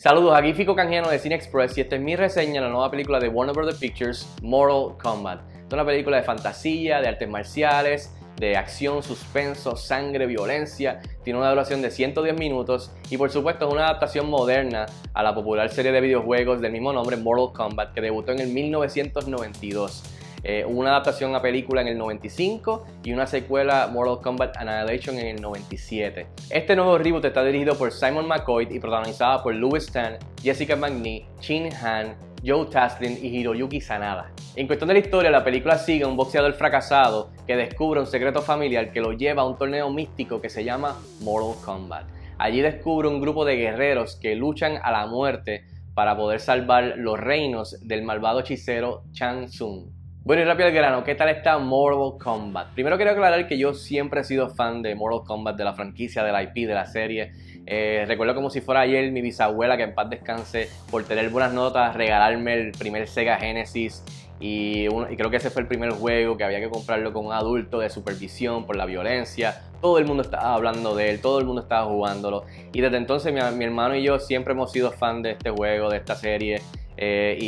Saludos, aquí Fico Canjiano de Cine Express y esta es mi reseña de la nueva película de Warner Bros. Pictures, Mortal Kombat. Es una película de fantasía, de artes marciales, de acción, suspenso, sangre, violencia. Tiene una duración de 110 minutos y por supuesto es una adaptación moderna a la popular serie de videojuegos del mismo nombre Mortal Kombat que debutó en el 1992. Eh, una adaptación a película en el 95 y una secuela Mortal Kombat Annihilation en el 97. Este nuevo reboot está dirigido por Simon McCoy y protagonizada por Louis Tan, Jessica McNee, Chin Han, Joe Taslim y Hiroyuki Sanada. En cuestión de la historia, la película sigue a un boxeador fracasado que descubre un secreto familiar que lo lleva a un torneo místico que se llama Mortal Kombat. Allí descubre un grupo de guerreros que luchan a la muerte para poder salvar los reinos del malvado hechicero Chang Tsung. Bueno y rápido al grano, ¿qué tal está Mortal Kombat? Primero quiero aclarar que yo siempre he sido fan de Mortal Kombat, de la franquicia, de la IP, de la serie. Eh, recuerdo como si fuera ayer mi bisabuela, que en paz descanse, por tener buenas notas, regalarme el primer Sega Genesis. Y, y, creo que ese fue el primer juego que había que comprarlo con un adulto de supervisión por la violencia. Todo el mundo estaba hablando de él, todo el mundo estaba jugándolo. Y desde entonces mi, mi hermano y yo siempre hemos sido fan de este juego, de esta serie. Eh,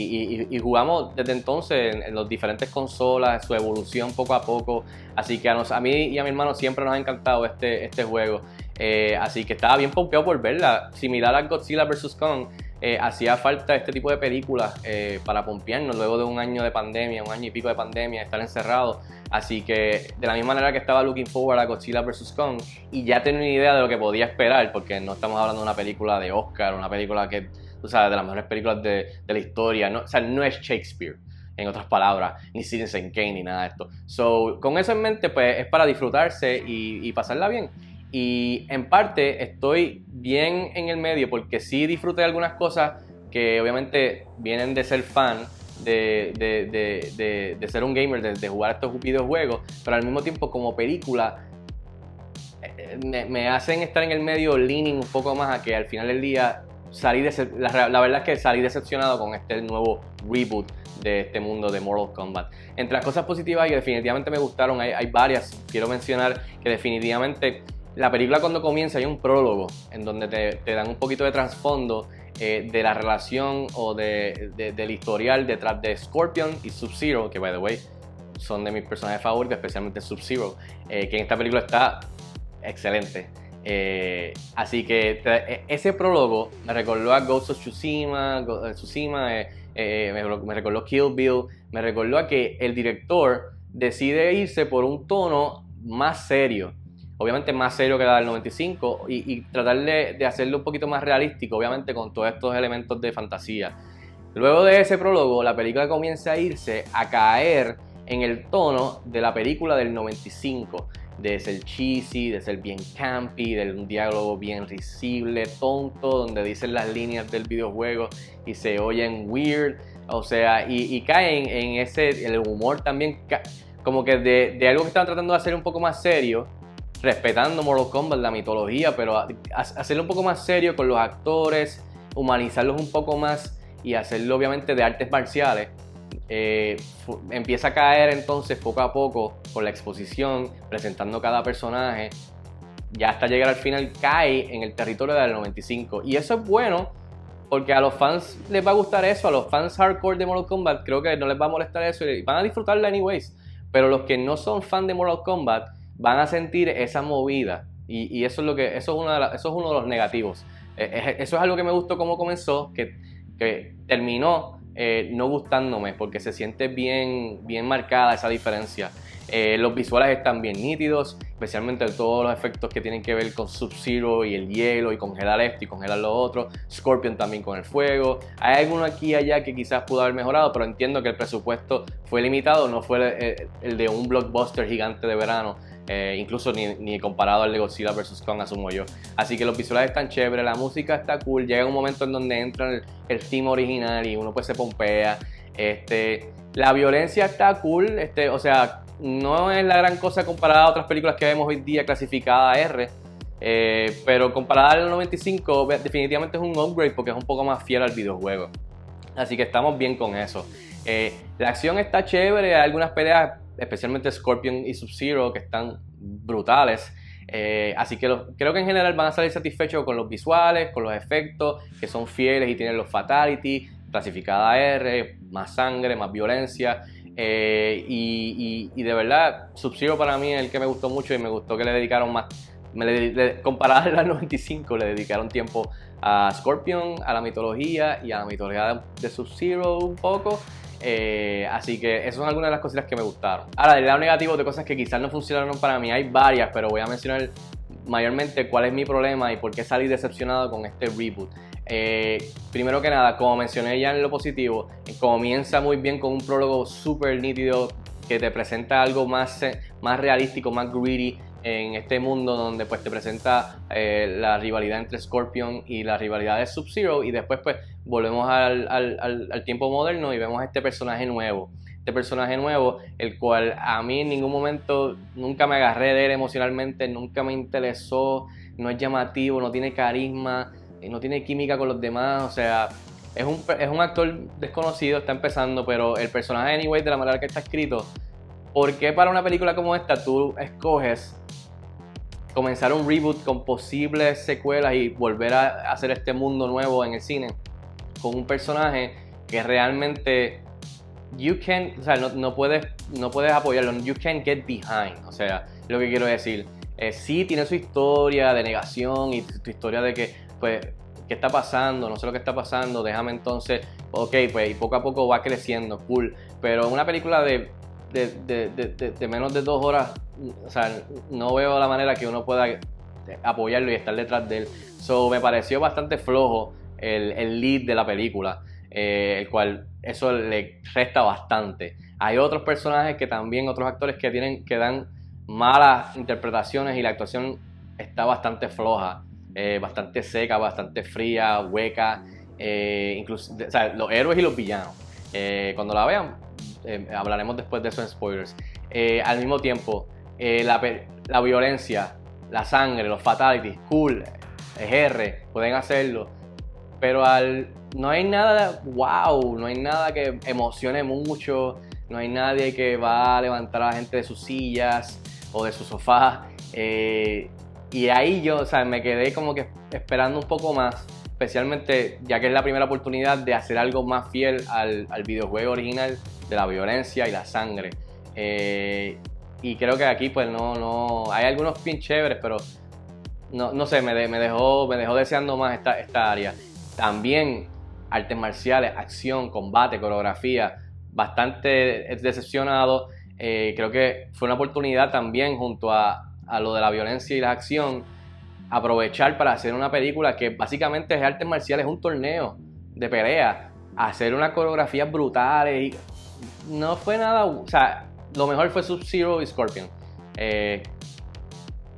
y, jugamos desde entonces en, las diferentes consolas, su evolución poco a poco. Así que a, a, mí y a mi hermano siempre nos ha encantado este, este juego. Eh, así que estaba bien pompeado por verla. Similar a Godzilla vs. Kong, eh, hacía falta este tipo de películas para pompearnos luego de un año de pandemia, un año y pico de pandemia, estar encerrado. Así que de la misma manera que estaba looking forward a Godzilla vs. Kong y ya tenía una idea de lo que podía esperar, porque no estamos hablando de una película de Oscar, una película que o sea, de las mejores películas de, la historia. No, o sea, no es Shakespeare, en otras palabras, ni Citizen Kane, ni nada de esto. So, con eso en mente, pues es para disfrutarse y pasarla bien. Y en parte estoy bien en el medio porque sí disfruté algunas cosas que obviamente vienen de ser fan, de, de, de, de ser un gamer, de, jugar estos videojuegos, pero al mismo tiempo como película eh, me, hacen estar en el medio leaning un poco más a que al final del día salí la, la, verdad es que salí decepcionado con este nuevo reboot de este mundo de Mortal Kombat. Entre las cosas positivas que definitivamente me gustaron, hay, hay, varias. Quiero mencionar que definitivamente la película cuando comienza hay un prólogo en donde te, dan un poquito de trasfondo eh, de la relación o de, del historial detrás de Scorpion y Sub-Zero, que by the way son de mis personajes favoritos, especialmente Sub-Zero, eh, que en esta película está excelente. Eh, así que e, ese prólogo me recordó a Ghost of Tsushima, Tsushima eh, me, recordó Kill Bill, me recordó a que el director decide irse por un tono más serio, obviamente más serio que la del 95, y, tratar de, de, hacerlo un poquito más realístico, obviamente con todos estos elementos de fantasía. Luego de ese prólogo, la película comienza a irse a caer en el tono de la película del 95 de ser cheesy, de ser bien campy, de un diálogo bien risible, tonto, donde dicen las líneas del videojuego y se oyen weird, o sea, y, caen en ese, el humor también, como que de, algo que están tratando de hacer un poco más serio, respetando Mortal Kombat, la mitología, pero hacerlo un poco más serio con los actores, humanizarlos un poco más y hacerlo obviamente de artes marciales eh, empieza a caer entonces poco a poco con la exposición, presentando cada personaje, ya hasta llegar al final cae en el territorio del 95. Y eso es bueno porque a los fans les va a gustar eso, a los fans hardcore de Mortal Kombat creo que no les va a molestar eso y van a disfrutarla anyways. Pero los que no son fans de Mortal Kombat van a sentir esa movida y, eso es lo que eso es, eso es uno de los negativos. Eh, eso es algo que me gustó cómo comenzó, que, que terminó eh, no gustándome porque se siente bien, bien marcada esa diferencia. Eh, los visuales están bien nítidos, especialmente todos los efectos que tienen que ver con Sub-Zero y el hielo y congelar esto y congelar lo otro. Scorpion también con el fuego. Hay alguno aquí y allá que quizás pudo haber mejorado, pero entiendo que el presupuesto fue limitado, no fue el de un blockbuster gigante de verano. Eh, incluso ni, comparado al de Godzilla vs. Kong, asumo yo. Así que los visuales están chéveres, la música está cool, llega un momento en donde entra el, el team original y uno pues se pompea. Este, la violencia está cool, este, o sea, no es la gran cosa comparada a otras películas que vemos hoy día clasificada R, eh, pero comparada al 95 definitivamente es un upgrade porque es un poco más fiel al videojuego. Así que estamos bien con eso. Eh, la acción está chévere, hay algunas peleas especialmente Scorpion y Sub-Zero, que están brutales. Eh, así que creo que en general van a salir satisfechos con los visuales, con los efectos, que son fieles y tienen los fatality, clasificada R, más sangre, más violencia. Eh, y, de verdad, Sub-Zero para mí es el que me gustó mucho y me gustó que le dedicaron más. Me le, comparado al 95, le dedicaron tiempo a Scorpion, a la mitología y a la mitología de, Sub-Zero un poco. Eh, así que esas son algunas de las cositas que me gustaron. Ahora, del lado negativo de cosas que quizás no funcionaron para mí, hay varias, pero voy a mencionar mayormente cuál es mi problema y por qué salí decepcionado con este reboot. Eh, primero que nada, como mencioné ya en lo positivo, comienza muy bien con un prólogo súper nítido que te presenta algo más, eh, más realístico, más greedy en este mundo donde pues te presenta eh, la rivalidad entre Scorpion y la rivalidad de Sub-Zero y después pues volvemos al, al, tiempo moderno y vemos este personaje nuevo. Este personaje nuevo, el cual a mí en ningún momento nunca me agarré de él emocionalmente, nunca me interesó, no es llamativo, no tiene carisma, no tiene química con los demás, o sea, es un, es un actor desconocido, está empezando, pero el personaje, anyway, de la manera que está escrito, ¿por qué para una película como esta tú escoges comenzar un reboot con posibles secuelas y volver a hacer este mundo nuevo en el cine con un personaje que realmente you can, o sea, no, puedes, no puedes apoyarlo, you can get behind, o sea, lo que quiero decir. Eh, sí tiene su historia de negación y tu historia de que pues, ¿qué está pasando? No sé lo que está pasando, déjame entonces, ok, pues y poco a poco va creciendo, cool. Pero una película de, de, menos de dos horas, o sea, no veo la manera que uno pueda apoyarlo y estar detrás de él. So, me pareció bastante flojo el, el lead de la película, eh, el cual eso le resta bastante. Hay otros personajes que también, otros actores que tienen, que dan malas interpretaciones y la actuación está bastante floja. Eh, bastante seca, bastante fría, hueca, eh, incluso, o sea, los héroes y los villanos. Eh, cuando la vean, hablaremos después de eso en spoilers. al mismo tiempo, la, la, violencia, la sangre, los fatalities, cool, es R, pueden hacerlo, pero al, no hay nada, wow, no hay nada que emocione mucho, no hay nadie que va a levantar a la gente de sus sillas o de su sofá. Y ahí yo, o sea, me quedé como que esperando un poco más, especialmente ya que es la primera oportunidad de hacer algo más fiel al, videojuego original de la violencia y la sangre. Eh, y creo que aquí pues no, no, hay algunos bien chéveres, pero no, no sé, me, me, dejó, me dejó deseando más esta, esta área. También artes marciales, acción, combate, coreografía, bastante decepcionado. Eh, creo que fue una oportunidad también junto a, a lo de la violencia y la acción, aprovechar para hacer una película que básicamente es artes marciales, un torneo de pelea, hacer una coreografía brutal y no fue nada, o sea, lo mejor fue Sub-Zero y Scorpion. Eh,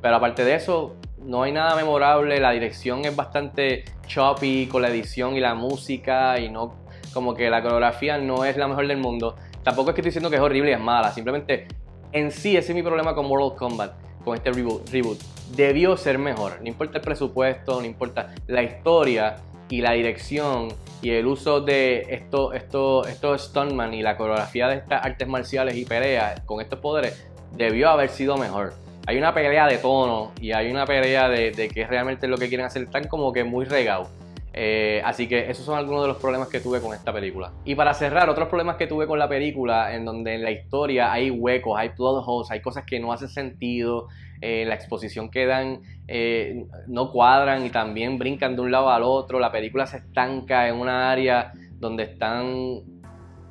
pero aparte de eso, no hay nada memorable, la dirección es bastante choppy con la edición y la música y no como que la coreografía no es la mejor del mundo. Tampoco es que estoy diciendo que es horrible y es mala, simplemente en sí ese es mi problema con Mortal Kombat con este reboot, debió ser mejor. No importa el presupuesto, no importa la historia y la dirección y el uso de estos esto, esto stuntman y la coreografía de estas artes marciales y peleas con estos poderes debió haber sido mejor. Hay una pelea de tono y hay una pelea de, de que realmente lo que quieren hacer tan como que muy regado. Eh, así que esos son algunos de los problemas que tuve con esta película. Y para cerrar, otros problemas que tuve con la película, en donde en la historia hay huecos, hay plot holes, hay cosas que no hacen sentido, eh, la exposición que dan eh, no cuadran y también brincan de un lado al otro, la película se estanca en una área donde están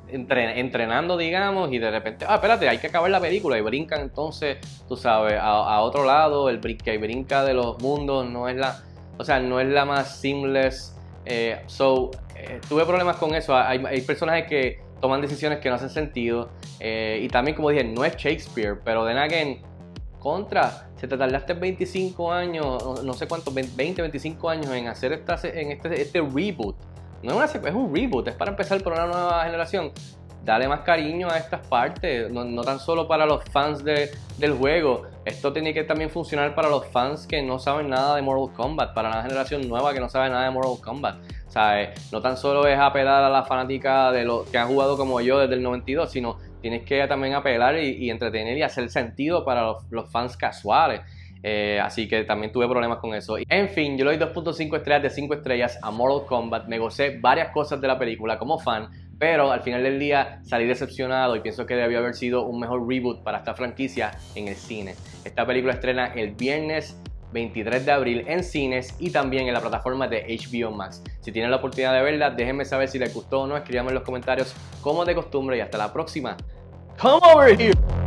entrenando, digamos, y de repente, ah, espérate, hay que acabar la película y brincan entonces, tú sabes, a, otro lado, el que brinca de los mundos no es la o sea, no es la más seamless. Eh, so, eh, tuve problemas con eso. Hay, hay, personajes que toman decisiones que no hacen sentido. Eh, y también, como dije, no es Shakespeare, pero de again, contra, se te tardaste 25 años, no sé cuántos, 20, 25 años en hacer esta, en este, este reboot. No es, una, es un reboot, es para empezar por una nueva generación dale más cariño a estas partes, no, tan solo para los fans de, del juego, esto tiene que también funcionar para los fans que no saben nada de Mortal Kombat, para la generación nueva que no sabe nada de Mortal Kombat. ¿Sabes? No tan solo es apelar a la fanática de los que han jugado como yo desde el 92, sino tienes que también apelar y, entretener y hacer sentido para los, fans casuales. Eh, así que también tuve problemas con eso. En fin, yo le doy 2.5 estrellas de 5 estrellas a Mortal Kombat. Me gocé varias cosas de la película como fan, pero al final del día salí decepcionado y pienso que debió haber sido un mejor reboot para esta franquicia en el cine. Esta película estrena el viernes 23 de abril en cines y también en la plataforma de HBO Max. Si tienen la oportunidad de verla, déjenme saber si les gustó o no, escríbanme en los comentarios como de costumbre y hasta la próxima. Come over here!